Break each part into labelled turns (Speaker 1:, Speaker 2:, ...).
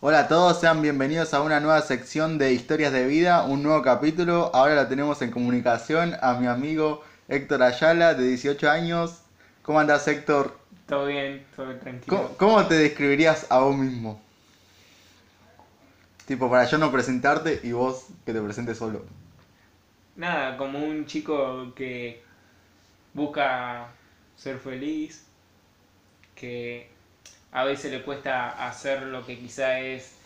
Speaker 1: Hola a todos, sean bienvenidos a una nueva sección de historias de vida, un nuevo capítulo. Ahora la tenemos en comunicación a mi amigo Héctor Ayala, de 18 años. ¿Cómo andás, Héctor?
Speaker 2: Todo bien, todo tranquilo.
Speaker 1: ¿Cómo, cómo te describirías a vos mismo? Tipo, para yo no presentarte y vos que te presentes solo.
Speaker 2: Nada, como un chico que busca ser feliz, que a veces le cuesta hacer lo que quizá es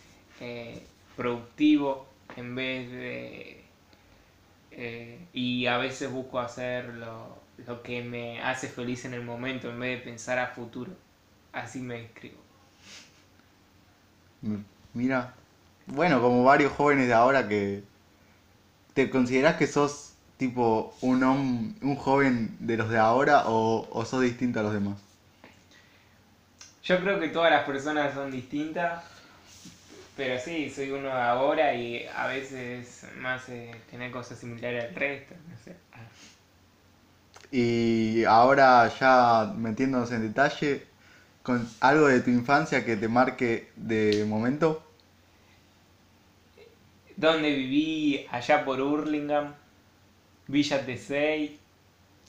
Speaker 2: eh, productivo en vez de... eh, y a veces busco hacer lo, lo que me hace feliz en el momento en vez de pensar a futuro. Así me describo.
Speaker 1: M- Mira, bueno, como varios jóvenes de ahora que... ¿Te considerás que sos tipo un, un joven de los de ahora o, o sos distinto a los demás?
Speaker 2: Yo creo que todas las personas son distintas, pero sí, soy uno de ahora y a veces más eh, tener cosas similares al resto, no sé.
Speaker 1: Y ahora ya metiéndonos en detalle, con algo de tu infancia que te marque de momento.
Speaker 2: Donde viví allá por Hurlingham, Villa Tesey,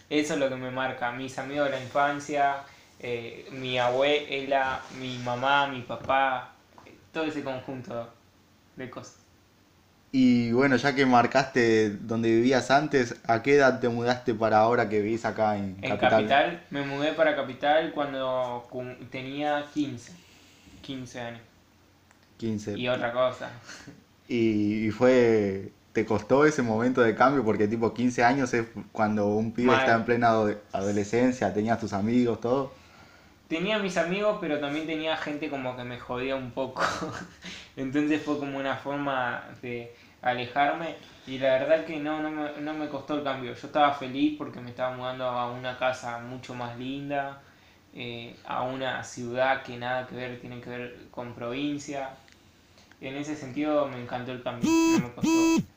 Speaker 2: eso es lo que me marca, mis amigos de la infancia, eh, mi abuela, mi mamá, mi papá, eh, todo ese conjunto de cosas.
Speaker 1: Y bueno, ya que marcaste donde vivías antes, ¿a qué edad te mudaste para ahora que vivís acá en
Speaker 2: En
Speaker 1: Capital?
Speaker 2: Capital, me mudé para Capital cuando tenía 15, 15 años.
Speaker 1: 15.
Speaker 2: Y otra cosa.
Speaker 1: Y, y fue, ¿te costó ese momento de cambio? Porque tipo 15 años es cuando un pibe está en plena ado- adolescencia, tenías tus amigos, todo.
Speaker 2: Tenía mis amigos, pero también tenía gente como que me jodía un poco. Entonces fue como una forma de alejarme. Y la verdad que no, no me, no me costó el cambio. Yo estaba feliz porque me estaba mudando a una casa mucho más linda, eh, a una ciudad que nada que ver, tiene que ver con provincia. En ese sentido me encantó el cambio, no me costó.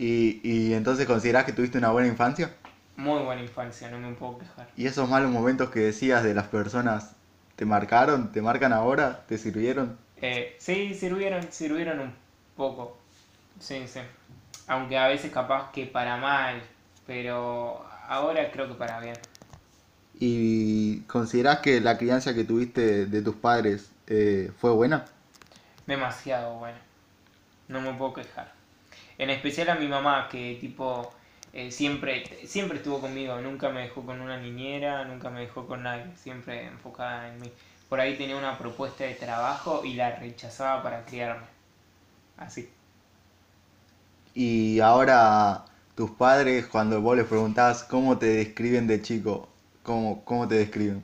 Speaker 1: Y, y entonces considerás que tuviste una buena infancia.
Speaker 2: Muy buena infancia, no me puedo quejar.
Speaker 1: ¿Y esos malos momentos que decías de las personas te marcaron, te marcan ahora, te sirvieron?
Speaker 2: Eh, sí, sirvieron, sirvieron un poco. Sí, sí. Aunque a veces capaz que para mal, pero ahora creo que para bien.
Speaker 1: ¿Y considerás que la crianza que tuviste de tus padres eh, fue buena?
Speaker 2: Demasiado bueno. No me puedo quejar. En especial a mi mamá, que tipo eh, siempre, siempre estuvo conmigo. Nunca me dejó con una niñera, nunca me dejó con nadie. Siempre enfocada en mí. Por ahí tenía una propuesta de trabajo y la rechazaba para criarme. Así.
Speaker 1: Y ahora tus padres, cuando vos les preguntás cómo te describen de chico, ¿cómo, cómo te describen?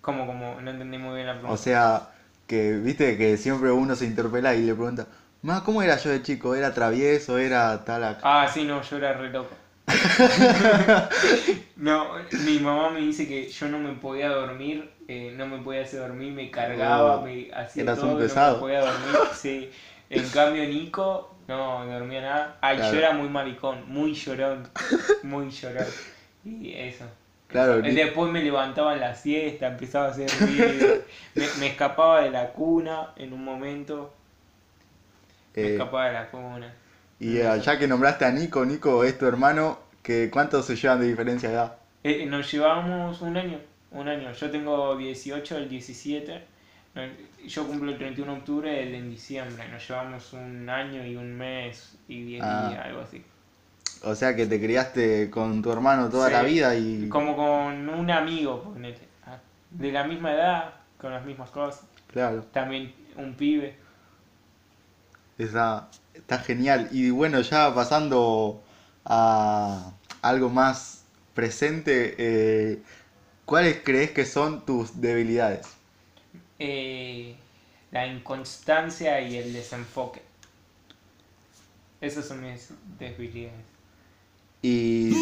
Speaker 2: Como, como, no entendí muy bien la pregunta.
Speaker 1: O sea, que viste que siempre uno se interpela y le pregunta, ma, ¿cómo era yo de chico? ¿Era travieso? ¿Era tal? ac-?"
Speaker 2: Ah, sí, no, yo era re loco. no, mi mamá me dice que yo no me podía dormir, eh, no me podía hacer dormir, me cargaba,
Speaker 1: Oh,
Speaker 2: me hacía todo,
Speaker 1: un
Speaker 2: y no me
Speaker 1: pesado.
Speaker 2: podía dormir. Sí. En cambio Nico, no dormía nada. Ay,
Speaker 1: Claro.
Speaker 2: yo era muy maricón, muy llorón, muy llorón. Y eso.
Speaker 1: Claro,
Speaker 2: Él
Speaker 1: Ni-
Speaker 2: Después me levantaba en la siesta, empezaba a hacer ruido, me, me escapaba de la cuna en un momento, me
Speaker 1: eh,
Speaker 2: escapaba de la cuna.
Speaker 1: y eh, ya que nombraste a Nico, Nico es tu hermano, que ¿cuántos se llevan de diferencia de edad?
Speaker 2: Eh, nos llevamos un año, un año. Yo tengo 18, el 17. No, Yo cumplo el 31 de octubre, el en diciembre. Nos llevamos un año y un mes y 10
Speaker 1: Ah.
Speaker 2: días, algo así.
Speaker 1: O sea que te criaste con tu hermano toda
Speaker 2: Sí.
Speaker 1: la vida y...
Speaker 2: Como con un amigo, ponele. Ah, De la misma edad, con las mismas cosas.
Speaker 1: Claro.
Speaker 2: También un pibe.
Speaker 1: Está, está genial. Y bueno, ya pasando a algo más presente, eh, ¿cuáles crees que son tus debilidades?
Speaker 2: Eh, la inconstancia y el desenfoque. Esas son mis debilidades.
Speaker 1: Y...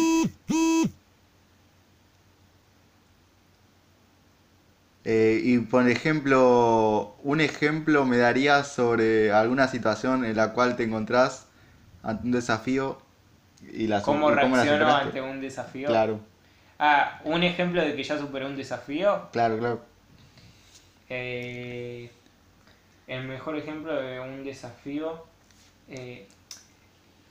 Speaker 1: Eh, y por ejemplo, un ejemplo me darías sobre alguna situación en la cual te encontrás ante un desafío y la,
Speaker 2: ¿Cómo
Speaker 1: y
Speaker 2: reacciono
Speaker 1: superaste.
Speaker 2: ante un desafío?
Speaker 1: Claro,
Speaker 2: Ah, un ejemplo de que ya superé un desafío.
Speaker 1: claro, claro.
Speaker 2: eh, el mejor ejemplo de un desafío, eh,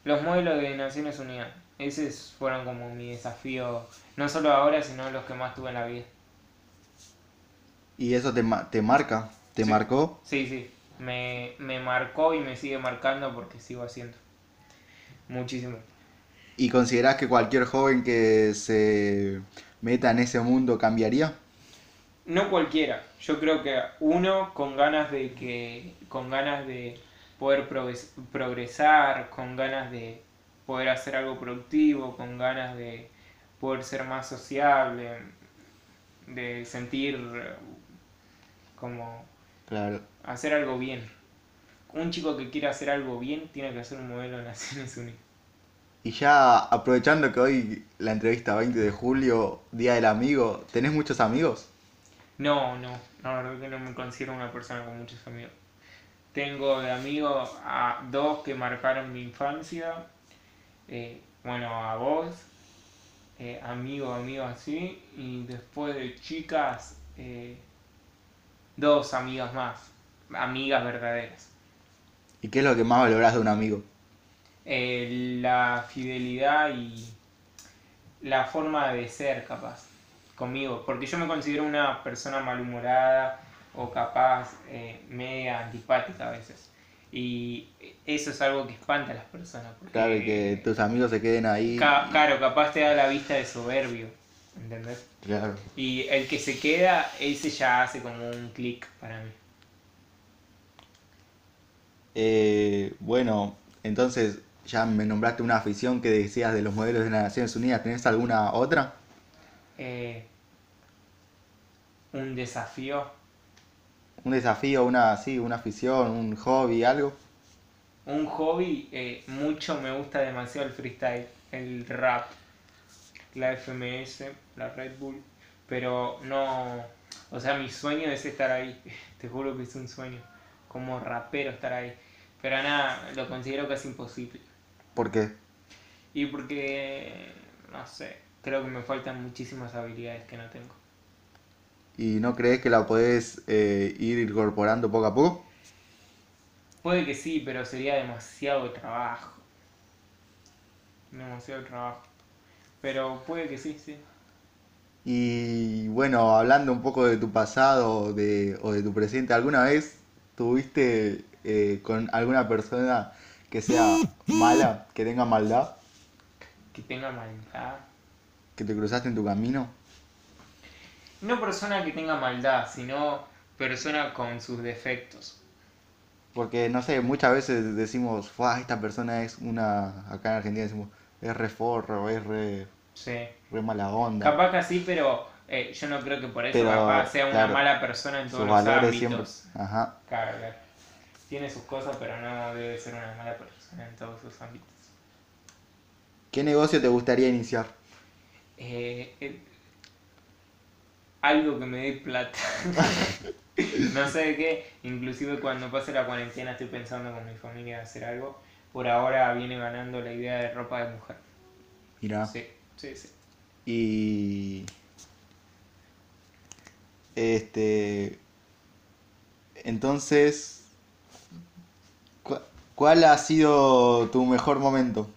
Speaker 2: los modelos de Naciones Unidas. Esos fueron como mi desafío, no solo ahora, sino los que más tuve en la vida.
Speaker 1: ¿Y eso te, ma- te marca? ¿Te
Speaker 2: Sí.
Speaker 1: marcó?
Speaker 2: Sí, sí, me, me marcó y me sigue marcando porque sigo haciendo. Muchísimo.
Speaker 1: ¿Y considerás que cualquier joven que se meta en ese mundo cambiaría?
Speaker 2: No cualquiera, yo creo que uno con ganas de que, con ganas de poder progres- progresar, con ganas de poder hacer algo productivo, con ganas de poder ser más sociable, de sentir como
Speaker 1: Claro.
Speaker 2: hacer algo bien. Un chico que quiera hacer algo bien tiene que hacer un modelo de Naciones Unidas.
Speaker 1: Y ya aprovechando que hoy la entrevista 20 de julio, Día del Amigo, ¿tenés muchos amigos?
Speaker 2: No, no, la verdad que no me considero una persona con muchos amigos. Tengo de amigos a dos que marcaron mi infancia, eh, bueno, a vos, eh, amigos, amigos así, y después de chicas, eh, dos amigas más, amigas verdaderas.
Speaker 1: ¿Y qué es lo que más valorás de un amigo?
Speaker 2: Eh, la fidelidad y la forma de ser capaz conmigo, porque yo me considero una persona malhumorada o capaz eh, media antipática a veces. Y eso es algo que espanta a las personas. porque-
Speaker 1: Claro, que tus amigos se queden ahí.
Speaker 2: Ca- claro, capaz te da la vista de soberbio, ¿entendés?
Speaker 1: Claro.
Speaker 2: Y el que se queda, ese ya hace como un clic para mí.
Speaker 1: Eh, bueno, entonces ya me nombraste una afición que decías de los modelos de las Naciones Unidas. ¿Tenés alguna otra?
Speaker 2: Eh, un desafío,
Speaker 1: ¿Un desafío, una, sí, una afición, un hobby, algo?
Speaker 2: un hobby, eh, mucho me gusta demasiado el freestyle, el rap, la FMS, la Red Bull, pero no, o sea, mi sueño es estar ahí, te juro que es un sueño, como rapero estar ahí, pero nada, lo considero casi imposible.
Speaker 1: ¿Por qué?
Speaker 2: Y porque, no sé, creo que me faltan muchísimas habilidades que no tengo.
Speaker 1: ¿Y no crees que la podés eh, ir incorporando poco a poco?
Speaker 2: Puede que sí, pero sería demasiado trabajo. Demasiado trabajo. Pero puede que sí, sí.
Speaker 1: Y bueno, hablando un poco de tu pasado de, o de tu presente, ¿alguna vez tuviste eh, con alguna persona que sea mala, que tenga maldad,
Speaker 2: Que tenga maldad.
Speaker 1: que te cruzaste en tu camino?
Speaker 2: No persona que tenga maldad, sino persona con sus defectos.
Speaker 1: Porque, no sé, muchas veces decimos, "Fua, esta persona es una, acá en Argentina decimos, es re forro, es re,
Speaker 2: Sí.
Speaker 1: re mala onda.
Speaker 2: Capaz que sí, pero eh, yo no creo que por eso
Speaker 1: Pero,
Speaker 2: capaz sea una mala persona en todos
Speaker 1: Sus
Speaker 2: los
Speaker 1: valores siempre...
Speaker 2: ámbitos.
Speaker 1: Ajá.
Speaker 2: Claro, claro. Tiene sus cosas, pero no debe ser una mala persona en todos sus ámbitos.
Speaker 1: ¿Qué negocio te gustaría iniciar?
Speaker 2: Eh, eh, algo que me dé plata. no sé de qué. Inclusive cuando pase la cuarentena estoy pensando con mi familia hacer algo. Por ahora viene ganando la idea de ropa de mujer.
Speaker 1: Mira.
Speaker 2: Sí, sí, sí.
Speaker 1: Y. Este. Entonces. cu- ¿Cuál ha sido tu mejor momento?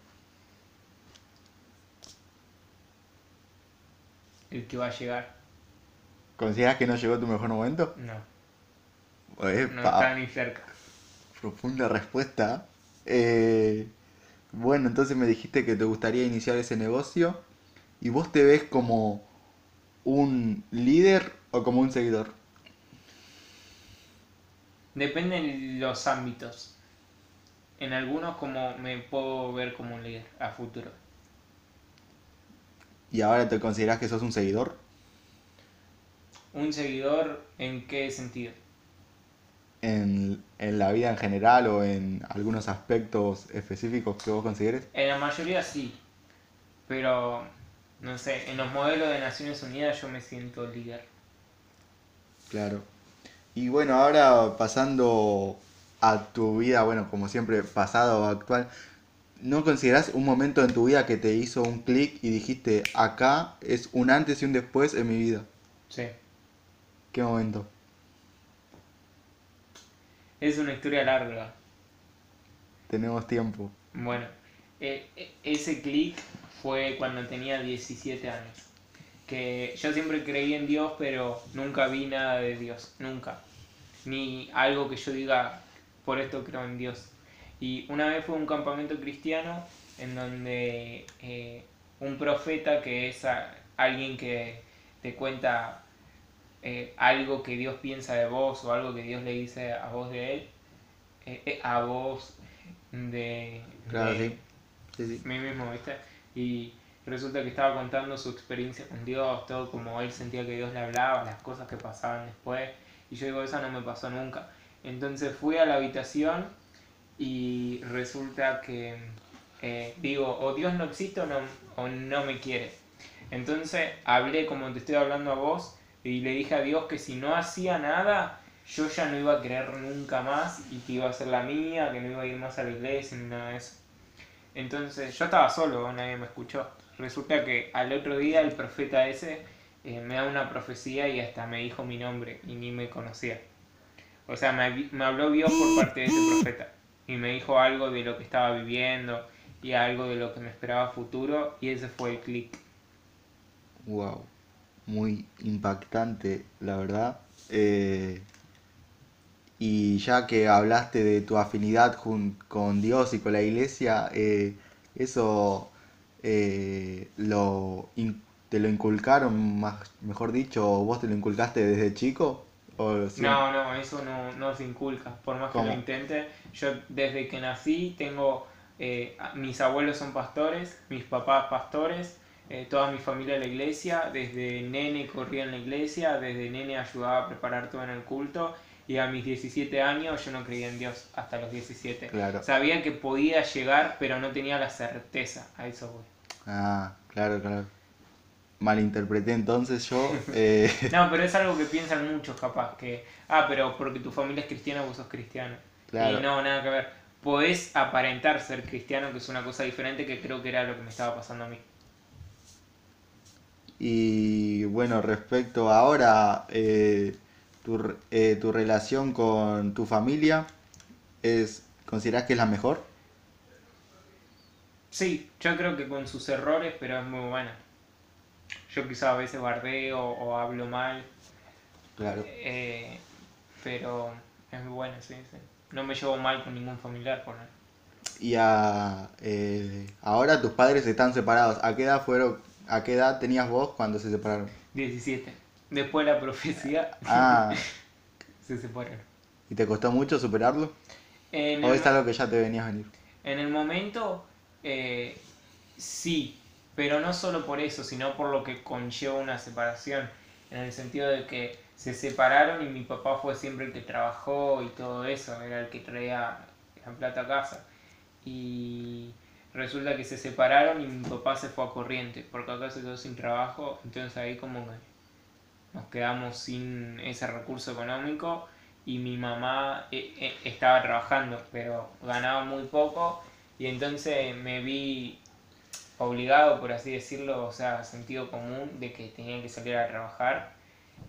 Speaker 2: El que va a llegar.
Speaker 1: ¿Consideras que no llegó tu mejor momento?
Speaker 2: No, no está ni cerca.
Speaker 1: profunda respuesta. Eh, bueno, entonces me dijiste que te gustaría iniciar ese negocio. ¿Y vos te ves como un líder o como un seguidor?
Speaker 2: Depende de los ámbitos. En algunos como me puedo ver como un líder a futuro.
Speaker 1: ¿Y ahora te consideras que sos un seguidor?
Speaker 2: ¿Un seguidor en qué sentido?
Speaker 1: En, en la vida en general o en algunos aspectos específicos que vos consideres?
Speaker 2: En la mayoría sí, pero no sé, en los modelos de Naciones Unidas yo me siento líder.
Speaker 1: Claro. Y bueno, ahora pasando a tu vida, bueno, como siempre, pasado o actual, ¿no considerás un momento en tu vida que te hizo un clic y dijiste, acá es un antes y un después en mi vida?
Speaker 2: Sí.
Speaker 1: ¿Qué momento?
Speaker 2: Es una historia larga.
Speaker 1: Tenemos tiempo.
Speaker 2: Bueno, eh, eh, ese clic fue cuando tenía 17 años. Que yo siempre creí en Dios, pero nunca vi nada de Dios, nunca. Ni algo que yo diga, por esto creo en Dios. Y una vez fue un campamento cristiano en donde eh, un profeta, que es alguien que te cuenta eh, algo que Dios piensa de vos o algo que Dios le dice a vos de él, eh, a vos de,
Speaker 1: claro, sí. Sí,
Speaker 2: mí mismo, ¿viste? Y resulta que estaba contando su experiencia con Dios, todo como él sentía que Dios le hablaba, las cosas que pasaban después. Y yo digo, eso no me pasó nunca. Entonces fui a la habitación y resulta que eh, digo, o Dios no existe o no, o no me quiere. Entonces hablé como te estoy hablando a vos y le dije a Dios que si no hacía nada, yo ya no iba a creer nunca más y que iba a ser la mía, que no iba a ir más a la iglesia ni nada de eso. Entonces yo estaba solo, nadie me escuchó. Resulta que al otro día el profeta ese eh, me da una profecía y hasta me dijo mi nombre y ni me conocía. O sea, me, me habló Dios por parte de ese profeta y me dijo algo de lo que estaba viviendo y algo de lo que me esperaba futuro y ese fue el clic.
Speaker 1: Wow, muy impactante, la verdad. Eh, y ya que hablaste de tu afinidad con Dios y con la iglesia, eh, eso eh, lo, te lo inculcaron, más, mejor dicho, vos te lo inculcaste desde chico.
Speaker 2: No, no, eso no, no se inculca, por más que lo intente. Yo desde que nací tengo, mis abuelos son pastores, mis papás pastores, eh, toda mi familia en la iglesia, desde nene corría en la iglesia, desde nene ayudaba a preparar todo en el culto y a mis 17 años yo no creía en Dios hasta los 17. Sabía que podía llegar, pero no tenía la certeza, a eso voy.
Speaker 1: Ah, claro, claro malinterpreté entonces yo. Eh,
Speaker 2: no, pero es algo que piensan muchos capaz, que, ah, pero porque tu familia es cristiana, vos sos cristiano. Y no, nada que ver. Podés aparentar ser cristiano, que es una cosa diferente, que creo que era lo que me estaba pasando a mí.
Speaker 1: Y bueno, respecto ahora, eh, tu, eh, tu relación con tu familia, es ¿considerás que es la mejor?
Speaker 2: Sí, yo creo que con sus errores, pero es muy buena yo quizá a veces bardeo o hablo mal.
Speaker 1: Claro.
Speaker 2: Eh, pero es muy bueno, sí, sí. No me llevo mal con ningún familiar, por nada.
Speaker 1: Y a, ahora tus padres están separados. ¿A qué edad fueron, a qué edad tenías vos cuando se separaron?
Speaker 2: 17. Después de la profecía
Speaker 1: ah.
Speaker 2: se separaron.
Speaker 1: ¿Y te costó mucho superarlo? ¿O es algo que ya te venías a venir?
Speaker 2: En el momento, eh, sí, pero no solo por eso, sino por lo que conlleva una separación, en el sentido de que se separaron y mi papá fue siempre el que trabajó y todo eso, era el que traía la plata a casa. Y resulta que se separaron y mi papá se fue a corriente, porque acá se quedó sin trabajo, entonces ahí como nos quedamos sin ese recurso económico y mi mamá eh, eh, estaba trabajando, pero ganaba muy poco y entonces me vi obligado, por así decirlo, o sea, sentido común de que tenía que salir a trabajar.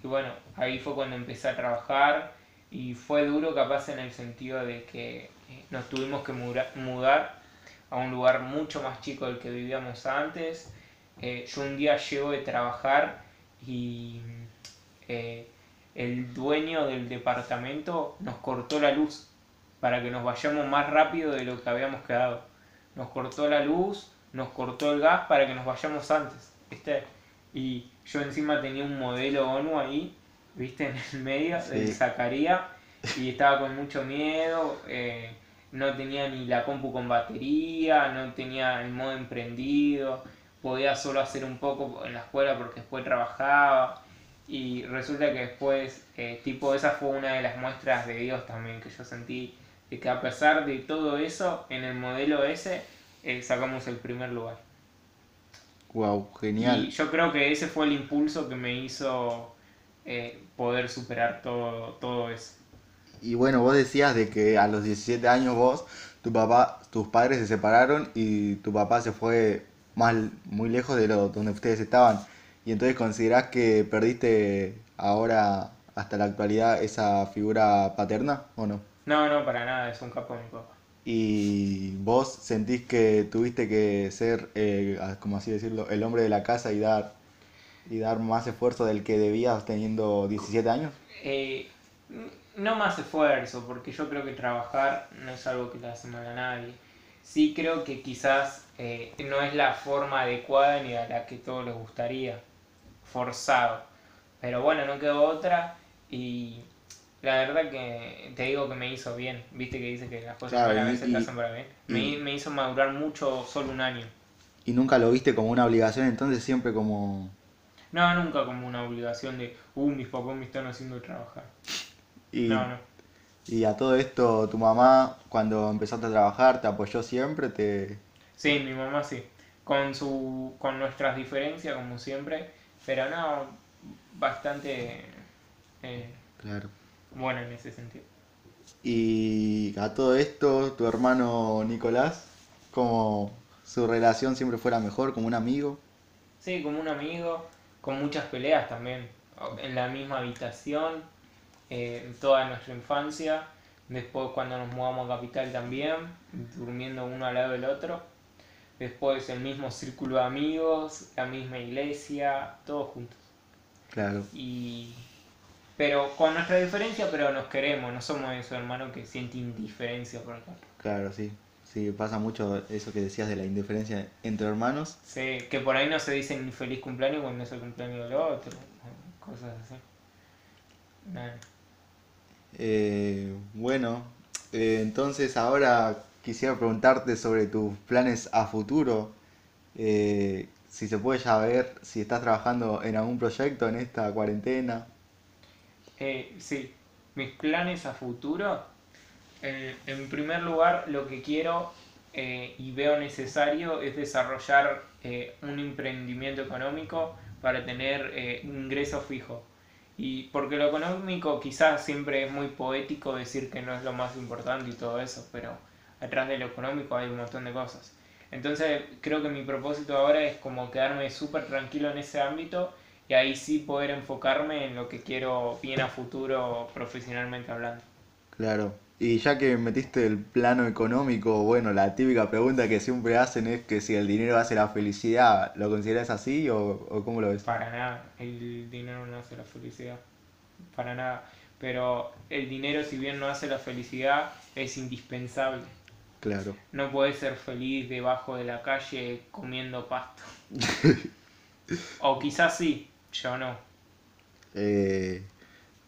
Speaker 2: Y bueno, ahí fue cuando empecé a trabajar y fue duro capaz en el sentido de que eh, nos tuvimos que mudar a un lugar mucho más chico del que vivíamos antes. Eh, yo un día llego de trabajar y eh, el dueño del departamento nos cortó la luz para que nos vayamos más rápido de lo que habíamos quedado. Nos cortó la luz, nos cortó el gas para que nos vayamos antes, ¿viste? Y yo encima tenía un modelo ONU ahí, ¿viste? En el medio, sí. sacaría, y estaba con mucho miedo, eh, no tenía ni la compu con batería, no tenía el modo emprendido, podía solo hacer un poco en la escuela porque después trabajaba. Y resulta que después, eh, tipo, esa fue una de las muestras de Dios también que yo sentí, de que a pesar de todo eso, en el modelo ese, eh, sacamos el primer lugar.
Speaker 1: Wow, genial.
Speaker 2: Y yo creo que ese fue el impulso que me hizo eh, poder superar todo, todo eso.
Speaker 1: Y bueno, vos decías de que a los 17 años vos, tu papá, tus padres se separaron y tu papá se fue más, muy lejos de lo, donde ustedes estaban. Y entonces considerás que perdiste ahora hasta la actualidad esa figura paterna o no?
Speaker 2: No, no, para nada, es un capo mi papá.
Speaker 1: ¿Y vos sentís que tuviste que ser, eh, como así decirlo, el hombre de la casa y dar, y dar más esfuerzo del que debías teniendo 17 años?
Speaker 2: Eh, no más esfuerzo, porque yo creo que trabajar no es algo que le hace mal a nadie. Sí creo que quizás eh, no es la forma adecuada ni a la que todos les gustaría, forzado. Pero bueno, no quedó otra y la verdad que te digo que me hizo bien. Viste que dice que las cosas
Speaker 1: Claro,
Speaker 2: para
Speaker 1: y-
Speaker 2: veces te hacen para bien. Me, me hizo madurar mucho solo un año.
Speaker 1: Y nunca lo viste como una obligación, entonces siempre como...
Speaker 2: No, nunca como una obligación de, uh, mis papás me están haciendo trabajar.
Speaker 1: Y,
Speaker 2: No, no.
Speaker 1: y a todo esto, tu mamá, cuando empezaste a trabajar, te apoyó siempre, te...
Speaker 2: Sí, mi mamá sí. Con, su, con nuestras diferencias, como siempre. Pero no, bastante eh,
Speaker 1: Claro.
Speaker 2: buena en ese sentido.
Speaker 1: Y a todo esto, tu hermano Nicolás, como su relación siempre fuera mejor, como un amigo.
Speaker 2: Sí, como un amigo, con muchas peleas también. En la misma habitación, eh, toda nuestra infancia. Después cuando nos mudamos a Capital también, durmiendo uno al lado del otro. Después el mismo círculo de amigos, la misma iglesia, todos juntos.
Speaker 1: Claro.
Speaker 2: Y pero con nuestra diferencia, pero nos queremos, no somos esos hermanos que sienten indiferencia por acá.
Speaker 1: Claro, sí. Sí, pasa mucho eso que decías de la indiferencia entre hermanos.
Speaker 2: Sí, que por ahí no se dicen feliz cumpleaños cuando es el cumpleaños del otro, cosas así. Nada.
Speaker 1: Eh, bueno, eh, entonces ahora quisiera preguntarte sobre tus planes a futuro. Eh, si se puede saber si estás trabajando en algún proyecto en esta cuarentena.
Speaker 2: Eh, sí, mis planes a futuro. eh, en primer lugar, lo que quiero y veo necesario es desarrollar un emprendimiento económico para tener ingresos fijos. Y porque lo económico quizás siempre es muy poético decir que no es lo más importante y todo eso, pero atrás de lo económico hay un montón de cosas. Entonces creo que mi propósito ahora es como quedarme súper tranquilo en ese ámbito y ahí sí poder enfocarme en lo que quiero bien a futuro profesionalmente hablando.
Speaker 1: Claro. Y ya que metiste el plano económico, bueno, la típica pregunta que siempre hacen es que si el dinero hace la felicidad, ¿lo consideras así o, o cómo lo ves?
Speaker 2: Para nada, el dinero no hace la felicidad. Para nada. Pero el dinero, si bien no hace la felicidad, es indispensable.
Speaker 1: Claro.
Speaker 2: No puedes ser feliz debajo de la calle comiendo pasto. o quizás sí, yo no.
Speaker 1: Eh,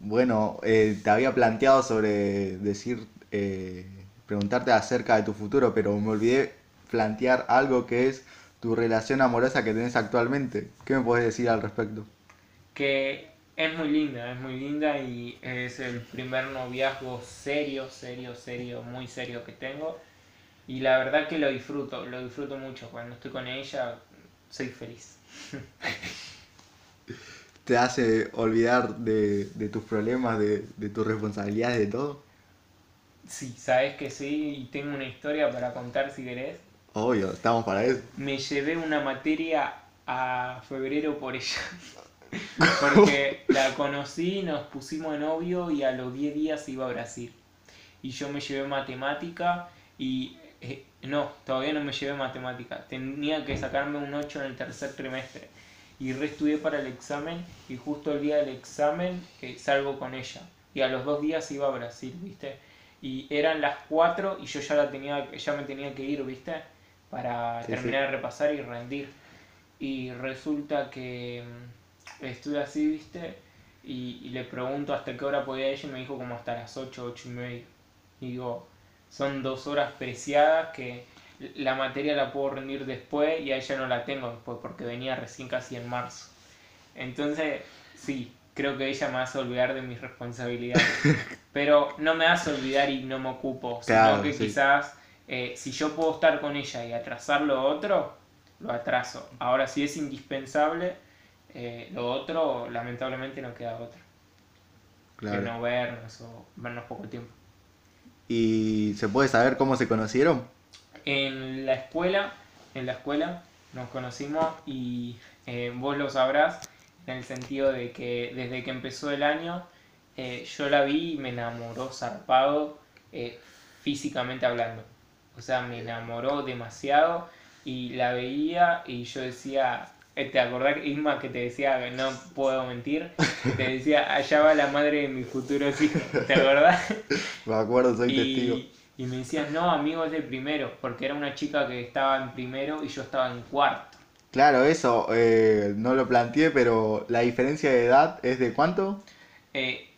Speaker 1: bueno, eh, te había planteado sobre decir, eh, preguntarte acerca de tu futuro, pero me olvidé plantear algo que es tu relación amorosa que tenés actualmente. ¿Qué me podés decir al respecto?
Speaker 2: Que es muy linda, es muy linda y es el primer noviazgo serio, serio, serio, muy serio que tengo. Y la verdad que lo disfruto, lo disfruto mucho. Cuando estoy con ella, soy feliz.
Speaker 1: ¿Te hace olvidar de, de tus problemas, de, de tus responsabilidades, de todo?
Speaker 2: Sí, sabes que sí, y tengo una historia para contar si querés.
Speaker 1: Obvio, estamos para eso.
Speaker 2: Me llevé una materia a febrero por ella. Porque la conocí, nos pusimos de novio y a los 10 días iba a Brasil. Y yo me llevé matemática y... eh, no, todavía no me llevé matemática. Tenía que sacarme un 8 en el tercer trimestre. Y reestudié para el examen y justo el día del examen eh, salgo con ella. Y a los dos días iba a Brasil, ¿viste? Y eran las 4 y yo ya, la tenía, ya me tenía que ir, ¿viste? Para
Speaker 1: Sí,
Speaker 2: terminar de repasar y rendir. Y resulta que mm, estuve así, ¿viste? Y, y le pregunto hasta qué hora podía ella y me dijo como hasta las 8, 8 y media. Y digo, son dos horas preciadas que la materia la puedo rendir después y a ella no la tengo después porque venía recién casi en marzo. Entonces, sí, creo que ella me hace olvidar de mis responsabilidades. Pero no me hace olvidar y no me ocupo, sino
Speaker 1: Claro,
Speaker 2: que
Speaker 1: sí.
Speaker 2: quizás eh, si yo puedo estar con ella y atrasar lo otro, lo atraso. Ahora, si es indispensable, eh, lo otro, lamentablemente, no queda otra. Que
Speaker 1: Claro.
Speaker 2: no vernos o vernos poco tiempo.
Speaker 1: ¿Y se puede saber cómo se conocieron?
Speaker 2: En la escuela, en la escuela nos conocimos y eh, vos lo sabrás en el sentido de que desde que empezó el año eh, yo la vi y me enamoró zarpado eh, físicamente hablando. O sea, me enamoró demasiado y la veía y yo decía, eh, ¿te acordás, Isma, que te decía que no puedo mentir? Te decía, allá va la madre de mis futuros hijos, ¿te acordás?
Speaker 1: Me acuerdo, soy testigo.
Speaker 2: Y, me decías, no, amigo, es de primero, porque era una chica que estaba en primero y yo estaba en cuarto.
Speaker 1: Claro, eso, eh, no lo planteé, pero la diferencia de edad es de cuánto?
Speaker 2: Eh,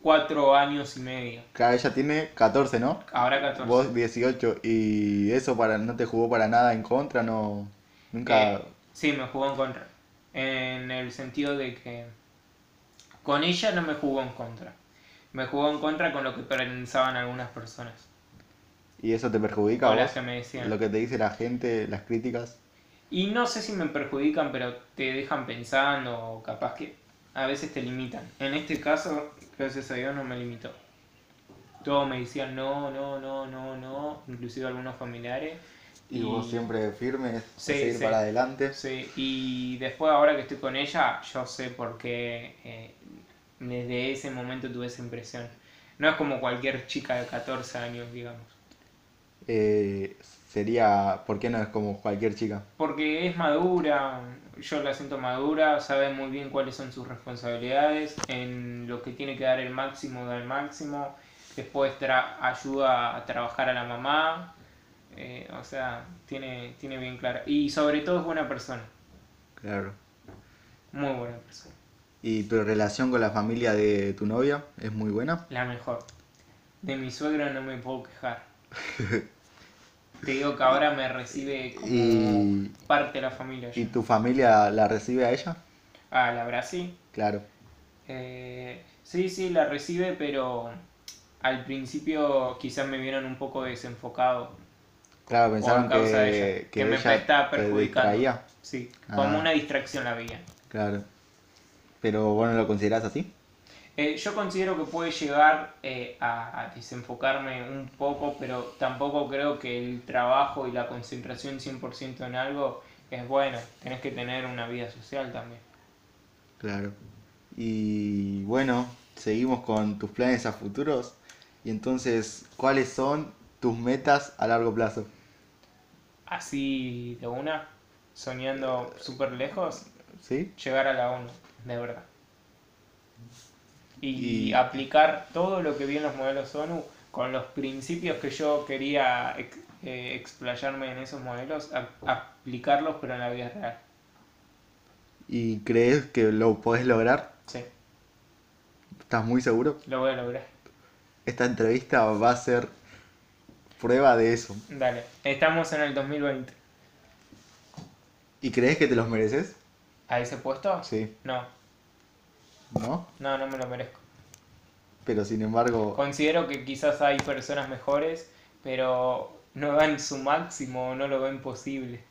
Speaker 2: cuatro años y medio.
Speaker 1: Claro, ella tiene 14, ¿no?
Speaker 2: Ahora 14.
Speaker 1: Vos 18 y eso para no te jugó para nada en contra, no nunca
Speaker 2: Eh, sí, me jugó en contra. En el sentido de que con ella no me jugó en contra. Me jugó en contra con lo que pensaban algunas personas.
Speaker 1: Y eso te perjudica a
Speaker 2: O las
Speaker 1: vos,
Speaker 2: que me decían.
Speaker 1: lo que te dice la gente, las críticas.
Speaker 2: Y no sé si me perjudican, pero te dejan pensando o capaz que a veces te limitan. En este caso, gracias a Dios, no me limitó. Todos me decían no, no, no, no, no, inclusive algunos familiares.
Speaker 1: Y, vos siempre firme,
Speaker 2: Sí,
Speaker 1: seguir
Speaker 2: sí.
Speaker 1: para adelante.
Speaker 2: Sí, y después ahora que estoy con ella, yo sé por qué eh, desde ese momento tuve esa impresión. No es como cualquier chica de 14 años, digamos.
Speaker 1: Eh, sería, ¿por qué no es como cualquier chica?
Speaker 2: Porque es madura, yo la siento madura, sabe muy bien cuáles son sus responsabilidades, en lo que tiene que dar el máximo, da el máximo, después tra- ayuda a trabajar a la mamá, eh, o sea, tiene, tiene bien claro. Y sobre todo es buena persona,
Speaker 1: Claro.
Speaker 2: muy buena persona,
Speaker 1: ¿Y tu relación con la familia de tu novia es muy buena?
Speaker 2: la mejor. De mi suegro no me puedo quejar. Te digo que ahora me recibe como
Speaker 1: Y,
Speaker 2: parte de la familia.
Speaker 1: ¿Y tu familia la recibe a ella?
Speaker 2: Ah, la Brasil.
Speaker 1: Claro.
Speaker 2: Eh, sí, sí, la recibe, pero al principio quizás me vieron un poco desenfocado.
Speaker 1: Claro, pensaron
Speaker 2: causa de
Speaker 1: que,
Speaker 2: ella, que me
Speaker 1: ella
Speaker 2: perjudicando. Sí,
Speaker 1: Ah.
Speaker 2: como una distracción la veían.
Speaker 1: Claro. Pero vos no lo considerás así.
Speaker 2: Eh, yo considero que puede llegar eh, a, a desenfocarme un poco, pero tampoco creo que el trabajo y la concentración 100% en algo es bueno. Tenés que tener una vida social también.
Speaker 1: Claro. Y bueno, seguimos con tus planes a futuros. Y entonces, ¿cuáles son tus metas a largo plazo?
Speaker 2: Así de una, soñando súper lejos,
Speaker 1: ¿Sí?
Speaker 2: llegar a la ONU, de verdad. Y,
Speaker 1: Y-
Speaker 2: aplicar todo lo que vi en los modelos ONU con los principios que yo quería ex- eh, explayarme en esos modelos, a- aplicarlos pero en la vida real.
Speaker 1: ¿Y crees que lo podés lograr?
Speaker 2: Sí,
Speaker 1: ¿Estás muy seguro?
Speaker 2: lo voy a lograr.
Speaker 1: Esta entrevista va a ser prueba de eso.
Speaker 2: Dale, estamos en el 2020.
Speaker 1: ¿Y crees que te los mereces?
Speaker 2: ¿A ese puesto?
Speaker 1: Sí.
Speaker 2: No,
Speaker 1: ¿No?
Speaker 2: no, no me lo merezco.
Speaker 1: Pero sin embargo,
Speaker 2: Considero que quizás hay personas mejores, pero no dan su máximo, no lo ven posible.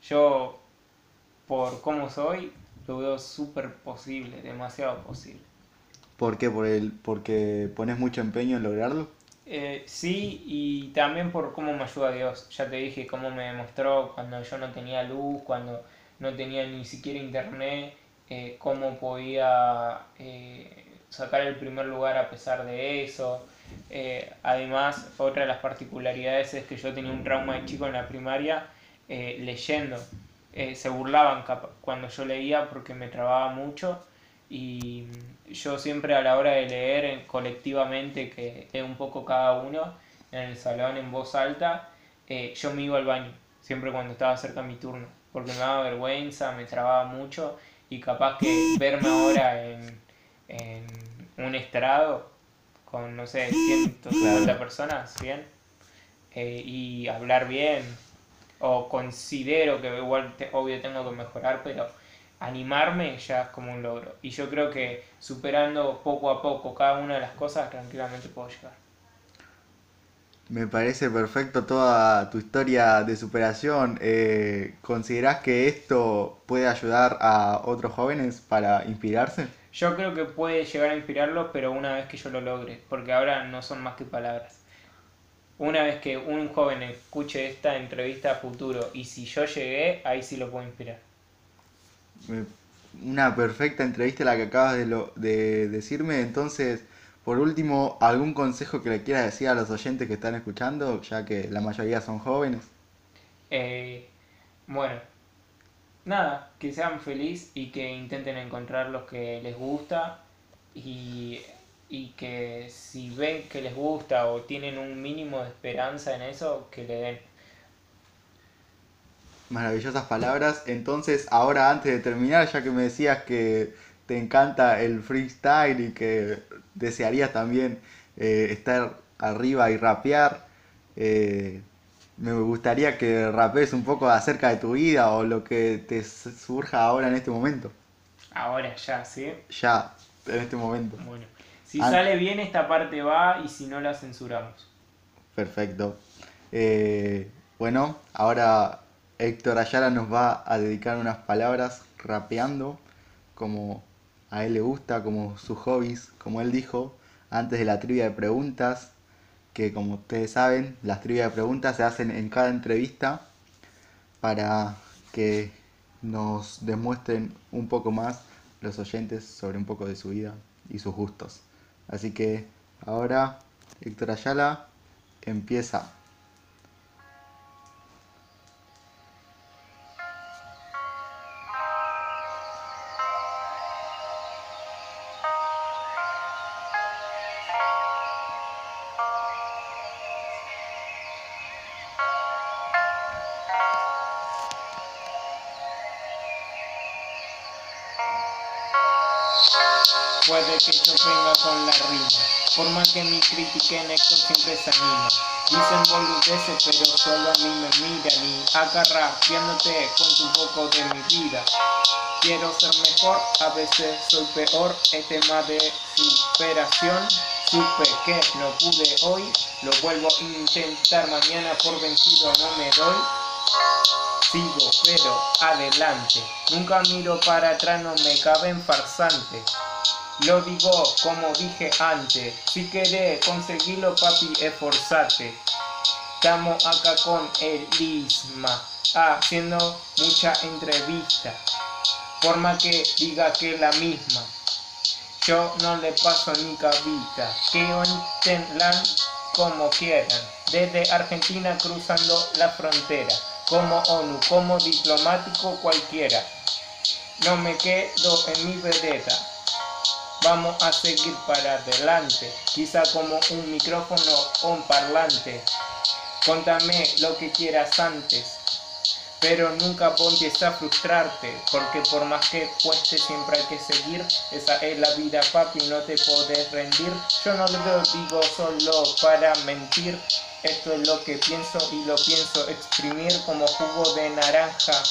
Speaker 2: Yo, por cómo soy, lo veo súper posible, demasiado posible.
Speaker 1: ¿por qué? ¿Por el, ¿Porque pones mucho empeño en lograrlo?
Speaker 2: Eh, sí, y también por cómo me ayuda Dios. Ya te dije cómo me demostró cuando yo no tenía luz, cuando no tenía ni siquiera internet, eh, cómo podía eh, sacar el primer lugar a pesar de eso. Eh, además, otra de las particularidades es que yo tenía un trauma de chico en la primaria eh, leyendo. Eh, se burlaban cuando yo leía porque me trababa mucho y yo siempre a la hora de leer eh, colectivamente, que es un poco cada uno, en el salón en voz alta, yo me iba al baño, siempre cuando estaba cerca de mi turno, porque me daba vergüenza, me trababa mucho y capaz que verme ahora en, en un estrado con, no sé, 150
Speaker 1: Claro.
Speaker 2: personas, 100, eh, y hablar bien, o considero que igual, te- obvio, tengo que mejorar, pero animarme ya es como un logro. Y yo creo que superando poco a poco cada una de las cosas, tranquilamente puedo llegar.
Speaker 1: Me parece perfecto toda tu historia de superación. Eh, ¿Considerás que esto puede ayudar a otros jóvenes para inspirarse?
Speaker 2: Yo creo que puede llegar a inspirarlos, pero una vez que yo lo logre, porque ahora no son más que palabras. Una vez que un joven escuche esta entrevista a futuro y si yo llegué, ahí sí lo puedo inspirar.
Speaker 1: Una perfecta entrevista la que acabas de, lo, de decirme. Entonces, por último, ¿algún consejo que le quieras decir a los oyentes que están escuchando, ya que la mayoría son jóvenes?
Speaker 2: Eh, bueno, nada, que sean felices y que intenten encontrar lo que les gusta y, y que si ven que les gusta o tienen un mínimo de esperanza en eso, que le den.
Speaker 1: Maravillosas palabras. Entonces, ahora antes de terminar, ya que me decías que te encanta el freestyle y que desearías también eh, estar arriba y rapear, eh, me gustaría que rapees un poco acerca de tu vida o lo que te surja ahora en este momento.
Speaker 2: Ahora ya, ¿sí?
Speaker 1: Ya, en este momento.
Speaker 2: Bueno, si
Speaker 1: An-
Speaker 2: sale bien esta parte va y si no la censuramos.
Speaker 1: Perfecto. Eh, bueno, ahora Héctor Ayala nos va a dedicar unas palabras rapeando, como a él le gusta, como sus hobbies, como él dijo antes de la trivia de preguntas, que como ustedes saben, las trivias de preguntas se hacen en cada entrevista para que nos demuestren un poco más los oyentes sobre un poco de su vida y sus gustos. Así que ahora Héctor Ayala empieza.
Speaker 2: Por más que me critiquen, Héctor siempre se anima. Dicen boludeces, pero solo a mí me miran y acá rapeándote con tu poco de mi vida. Quiero ser mejor, a veces soy peor, es tema de superación. Supe que no pude hoy, lo vuelvo a intentar mañana por vencido no me doy. Sigo, pero adelante. Nunca miro para atrás, no me cabe en farsante. Lo digo como dije antes. Si querés conseguirlo, papi, esforzate. Estamos acá con el Isma, haciendo mucha entrevista. Forma que diga que la misma. Yo no le paso ni cabita. Que entendan como quieran. Desde Argentina cruzando la frontera. Como ONU, como diplomático cualquiera. No me quedo en mi vereda. Vamos a seguir para adelante. Quizá como un micrófono o un parlante. Contame lo que quieras antes. Pero nunca pontes a frustrarte, porque por más que cueste siempre hay que seguir. Esa es la vida, papi, no te podés rendir. Yo no lo digo solo para mentir. Esto es lo que pienso y lo pienso exprimir como jugo de naranja.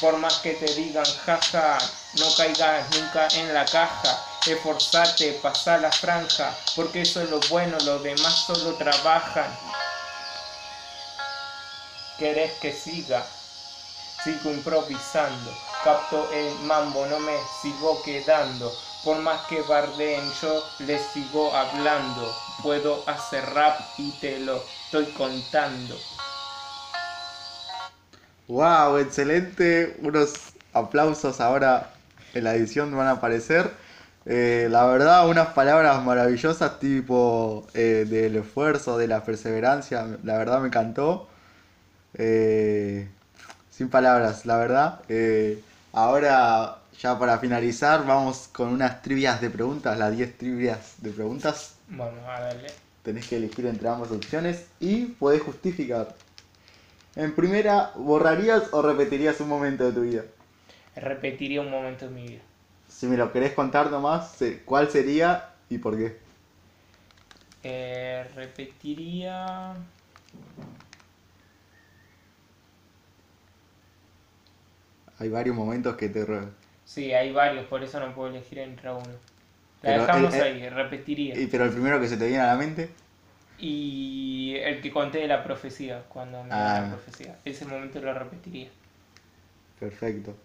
Speaker 2: Por más que te digan jaja, no caigas nunca en la caja. Esforzate, pasa la franja, porque eso es lo bueno, los demás solo trabajan. ¿Querés que siga? Sigo improvisando, capto el mambo, no me sigo quedando. Por más que bardeen, yo les sigo hablando. Puedo hacer rap y te lo estoy contando.
Speaker 1: ¡Wow! Excelente. Unos aplausos ahora en la edición van a aparecer. Eh, la verdad, unas palabras maravillosas tipo eh, del esfuerzo, de la perseverancia. La verdad me encantó. Eh, sin palabras, la verdad. Ahora, ya para finalizar, vamos con unas trivias de preguntas, las 10 trivias de preguntas.
Speaker 2: Vamos a darle.
Speaker 1: Tenés que elegir entre ambas opciones y podés justificar. En primera, ¿borrarías o repetirías un momento de tu vida?
Speaker 2: Repetiría un momento en mi vida.
Speaker 1: Si me lo querés contar nomás, ¿cuál sería y por qué?
Speaker 2: Eh, repetiría.
Speaker 1: Hay varios momentos que te... re-
Speaker 2: Sí, hay varios, por eso no puedo elegir entre uno. La
Speaker 1: Pero
Speaker 2: dejamos
Speaker 1: el- el-
Speaker 2: ahí, repetiría.
Speaker 1: y- pero el primero que se te viene a la mente,
Speaker 2: Y el que conté de la profecía, cuando me
Speaker 1: Ah.
Speaker 2: dio la profecía. Ese momento lo repetiría.
Speaker 1: perfecto.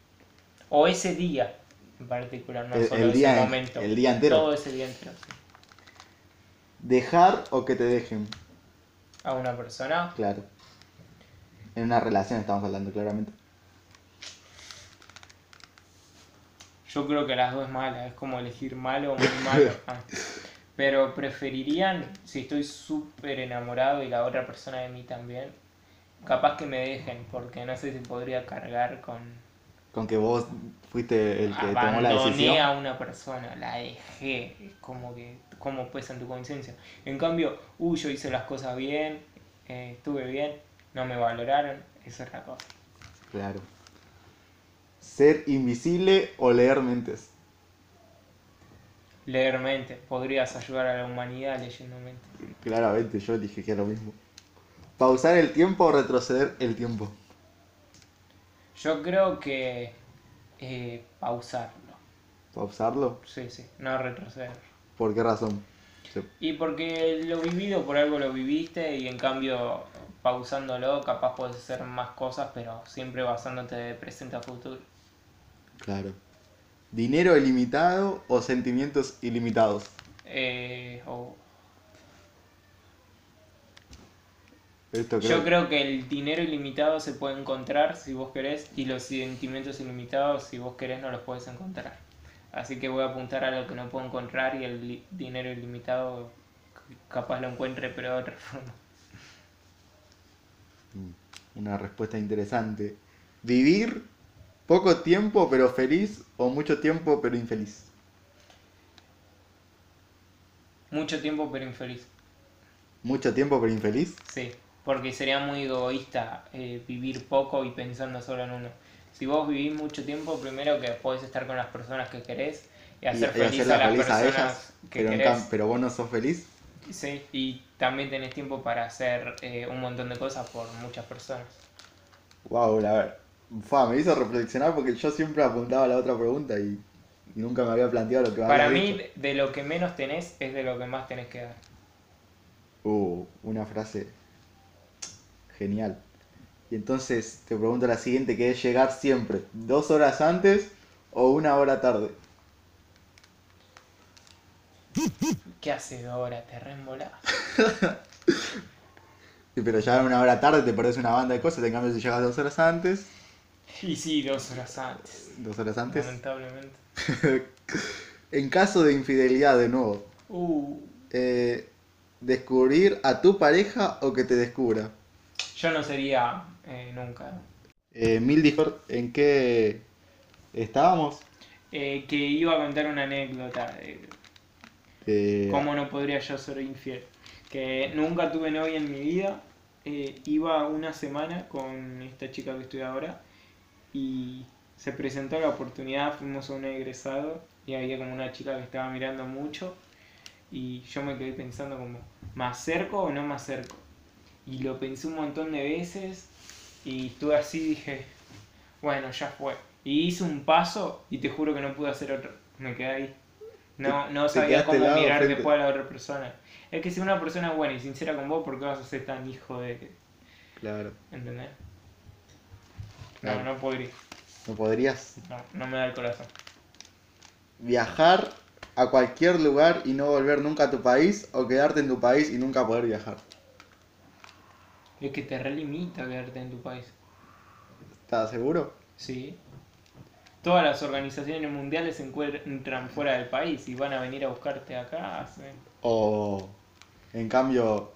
Speaker 2: O ese día en particular, no
Speaker 1: El-
Speaker 2: solo
Speaker 1: el
Speaker 2: ese
Speaker 1: día-
Speaker 2: momento.
Speaker 1: el día entero.
Speaker 2: Todo ese día entero. sí.
Speaker 1: ¿Dejar o que te dejen?
Speaker 2: A una persona,
Speaker 1: Claro. En una relación estamos hablando claramente.
Speaker 2: Yo creo que las dos es mala, es como elegir malo o muy malo. Ah. Pero preferirían, si estoy súper enamorado y la otra persona de mí también, capaz que me dejen, porque no sé si podría cargar con...
Speaker 1: Con que vos fuiste el que tomó la decisión.
Speaker 2: a una persona, la dejé, es como que, como pesa en tu conciencia. En cambio, uy, yo hice las cosas bien, eh, estuve bien, no me valoraron, eso es la cosa.
Speaker 1: Claro. Ser invisible o leer mentes.
Speaker 2: Leer mente, podrías ayudar a la humanidad leyendo mente.
Speaker 1: Claramente, yo dije que era lo mismo. Pausar el tiempo o retroceder el tiempo.
Speaker 2: Yo creo que eh, pausarlo,
Speaker 1: Pausarlo.
Speaker 2: sí, sí, no retroceder.
Speaker 1: ¿Por qué razón?
Speaker 2: Y porque lo vivido por algo lo viviste y en cambio pausándolo capaz puedes hacer más cosas pero siempre basándote de presente a futuro.
Speaker 1: Claro. ¿Dinero ilimitado o sentimientos ilimitados?
Speaker 2: Eh, o-
Speaker 1: Esto
Speaker 2: Yo creo que el dinero ilimitado se puede encontrar si vos querés y los sentimientos ilimitados si vos querés no los puedes encontrar. Así que voy a apuntar a lo que no puedo encontrar y el dinero ilimitado capaz lo encuentre pero de otra forma.
Speaker 1: Una respuesta interesante. ¿Vivir poco tiempo pero feliz o mucho tiempo pero infeliz?
Speaker 2: Mucho tiempo pero infeliz.
Speaker 1: ¿Mucho tiempo pero infeliz?
Speaker 2: Sí, porque sería muy egoísta eh, vivir poco y pensando solo en uno. Si vos vivís mucho tiempo, primero que podés estar con las personas que querés y
Speaker 1: Y,
Speaker 2: hacer
Speaker 1: y
Speaker 2: feliz a las
Speaker 1: feliz a
Speaker 2: personas
Speaker 1: ellas,
Speaker 2: que
Speaker 1: pero,
Speaker 2: querés.
Speaker 1: pero vos no sos feliz.
Speaker 2: Sí, y también tenés tiempo para hacer eh, un montón de cosas por muchas personas.
Speaker 1: Wow, la verdad. Fua, me hizo reflexionar porque yo siempre apuntaba a la otra pregunta y, y nunca me había planteado lo que
Speaker 2: Para mí,
Speaker 1: dicho.
Speaker 2: de lo que menos tenés es de lo que más tenés que dar.
Speaker 1: Uh, una frase genial. Y entonces te pregunto la siguiente, que es llegar siempre, dos horas antes o una hora tarde.
Speaker 2: ¿Qué hace ahora? Te reembolás.
Speaker 1: Sí, pero llegar una hora tarde te perdés una banda de cosas, en cambio si llegas dos horas antes,
Speaker 2: Y sí, dos horas antes.
Speaker 1: dos horas antes.
Speaker 2: Lamentablemente.
Speaker 1: En caso de infidelidad, de nuevo,
Speaker 2: Uh,
Speaker 1: eh, descubrir a tu pareja o que te descubra.
Speaker 2: Yo no sería eh, nunca.
Speaker 1: Eh, Mil Discord, ¿en qué estábamos?
Speaker 2: Eh, que iba a contar una anécdota de cómo no podría yo ser infiel. Que nunca tuve novia en mi vida. eh, iba una semana con esta chica que estoy ahora y se presentó la oportunidad, fuimos a un egresado y había como una chica que estaba mirando mucho y yo me quedé pensando como, ¿me acerco o no me acerco? Y lo pensé un montón de veces y estuve así dije, bueno, ya fue. Y hice un paso y te juro que no pude hacer otro. Me quedé ahí. No, no sabía cómo mirar
Speaker 1: frente-
Speaker 2: después a la otra persona. Es que si una persona es buena y sincera con vos, ¿por qué vas a ser tan hijo de...
Speaker 1: Claro,
Speaker 2: ¿Entendés? No,
Speaker 1: Claro.
Speaker 2: no podría.
Speaker 1: ¿no podrías
Speaker 2: No, no me da el corazón.
Speaker 1: viajar a cualquier lugar y no volver nunca a tu país o quedarte en tu país y nunca poder viajar?
Speaker 2: Es que te relimita quedarte en tu país.
Speaker 1: ¿Estás seguro?
Speaker 2: Sí. Todas las organizaciones mundiales se encuentran fuera del país y van a venir a buscarte acá. sí.
Speaker 1: O en cambio,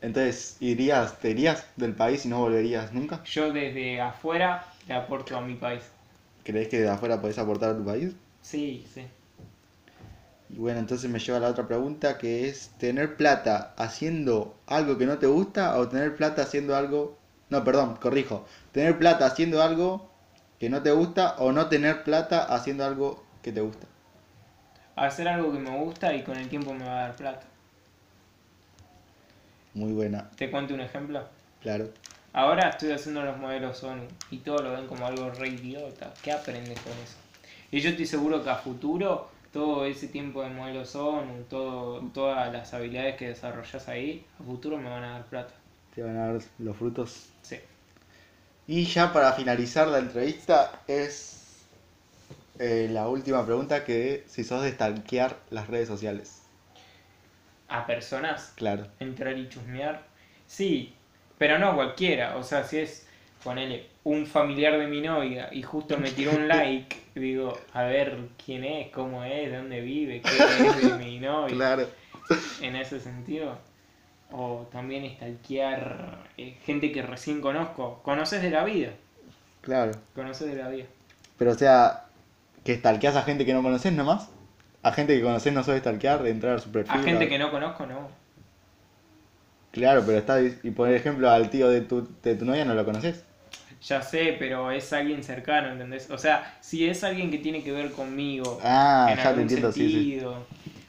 Speaker 1: entonces irías, te irías del país y no volverías nunca?
Speaker 2: Yo desde afuera le aporto a mi país.
Speaker 1: ¿Crees que de afuera podés aportar a tu país?
Speaker 2: Sí, sí.
Speaker 1: Y bueno, entonces me lleva a la otra pregunta que es tener plata haciendo algo que no te gusta o tener plata haciendo algo... No, perdón, corrijo. Tener plata haciendo algo que no te gusta o no tener plata haciendo algo que te gusta.
Speaker 2: Hacer algo que me gusta y con el tiempo me va a dar plata.
Speaker 1: Muy buena,
Speaker 2: Te cuento un ejemplo.
Speaker 1: claro.
Speaker 2: Ahora estoy haciendo los modelos ONU y todos lo ven como algo re idiota. ¿Qué aprendes con eso? Y yo estoy seguro que a futuro, todo ese tiempo de modelos ONU, todo, todas las habilidades que desarrollas ahí, a futuro me van a dar plata.
Speaker 1: Te van a dar los frutos.
Speaker 2: Sí.
Speaker 1: Y ya para finalizar la entrevista es eh, la última pregunta que si sos de stalkear las redes sociales.
Speaker 2: A personas,
Speaker 1: Claro.
Speaker 2: entrar y chusmear. Sí, pero no cualquiera. O sea, si es ponele un familiar de mi novia y justo me tiró un like, digo, a ver quién es, cómo es, dónde vive, qué es de mi novia.
Speaker 1: Claro.
Speaker 2: En ese sentido. O también stalkear eh, gente que recién conozco. Conoces de la vida.
Speaker 1: Claro.
Speaker 2: Conoces de la vida.
Speaker 1: Pero o sea, que stalkeas a gente que no conoces nomás. A gente que conoces no sabes stalkear, entrar a su perfil.
Speaker 2: A gente
Speaker 1: a-
Speaker 2: que no conozco, no.
Speaker 1: Claro, pero está. Y por ejemplo, al tío de tu, de tu novia no lo conoces.
Speaker 2: Ya sé, pero es alguien cercano, ¿entendés? O sea, si es alguien que tiene que ver conmigo,
Speaker 1: Ah,
Speaker 2: en
Speaker 1: ya te
Speaker 2: algún
Speaker 1: entiendo, sí, sí.
Speaker 2: sentido,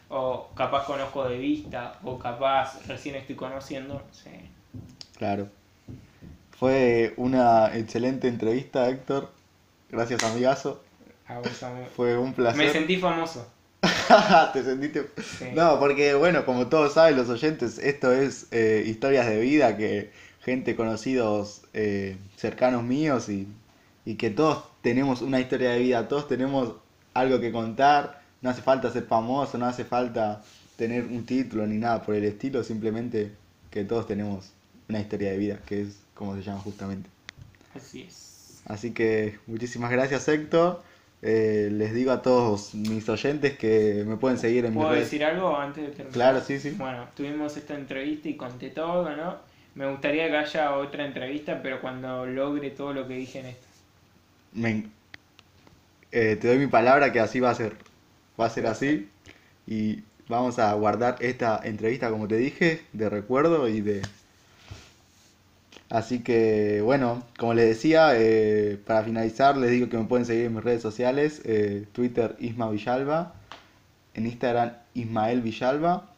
Speaker 2: o capaz conozco de vista, o capaz recién estoy conociendo, sí.
Speaker 1: Claro. Fue una excelente entrevista, Héctor. Gracias, amigazo.
Speaker 2: A vos, amigo.
Speaker 1: Fue un placer.
Speaker 2: Me sentí famoso.
Speaker 1: Te sentiste.
Speaker 2: Sí.
Speaker 1: No, porque bueno, como todos saben los oyentes, esto es eh, historias de vida que gente conocidos eh, cercanos míos y, y que todos tenemos una historia de vida, todos tenemos algo que contar, no hace falta ser famoso, no hace falta tener un título ni nada por el estilo, simplemente que todos tenemos una historia de vida, que es como se llama justamente.
Speaker 2: Así es.
Speaker 1: Así que muchísimas gracias Héctor. Eh, les digo a todos mis oyentes que me pueden seguir en mis
Speaker 2: ¿Puedo
Speaker 1: redes.
Speaker 2: decir algo antes de terminar?
Speaker 1: Claro, sí, sí.
Speaker 2: Bueno, tuvimos esta entrevista y conté todo, ¿no? Me gustaría que haya otra entrevista, pero cuando logre todo lo que dije en esta.
Speaker 1: Me- eh, te doy mi palabra que así va a ser. Va a ser así. Y vamos a guardar esta entrevista, como te dije, de recuerdo y de... Así que, bueno, como les decía, eh, para finalizar les digo que me pueden seguir en mis redes sociales. eh, Twitter Isma Villalba. En Instagram Ismael Villalba.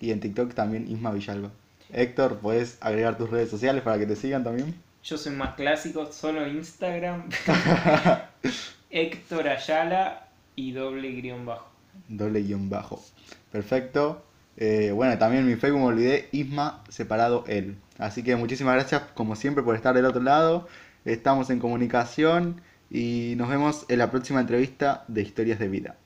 Speaker 1: Y en TikTok también Isma Villalba. Héctor, ¿puedes agregar tus redes sociales para que te sigan también?
Speaker 2: Yo soy más clásico, solo Instagram. Héctor Ayala y doble guion bajo.
Speaker 1: Doble guion bajo. Perfecto. Eh, bueno, también mi Facebook me olvidé, Isma separado él. Así que muchísimas gracias como siempre por estar del otro lado. Estamos en comunicación y nos vemos en la próxima entrevista de Historias de Vida.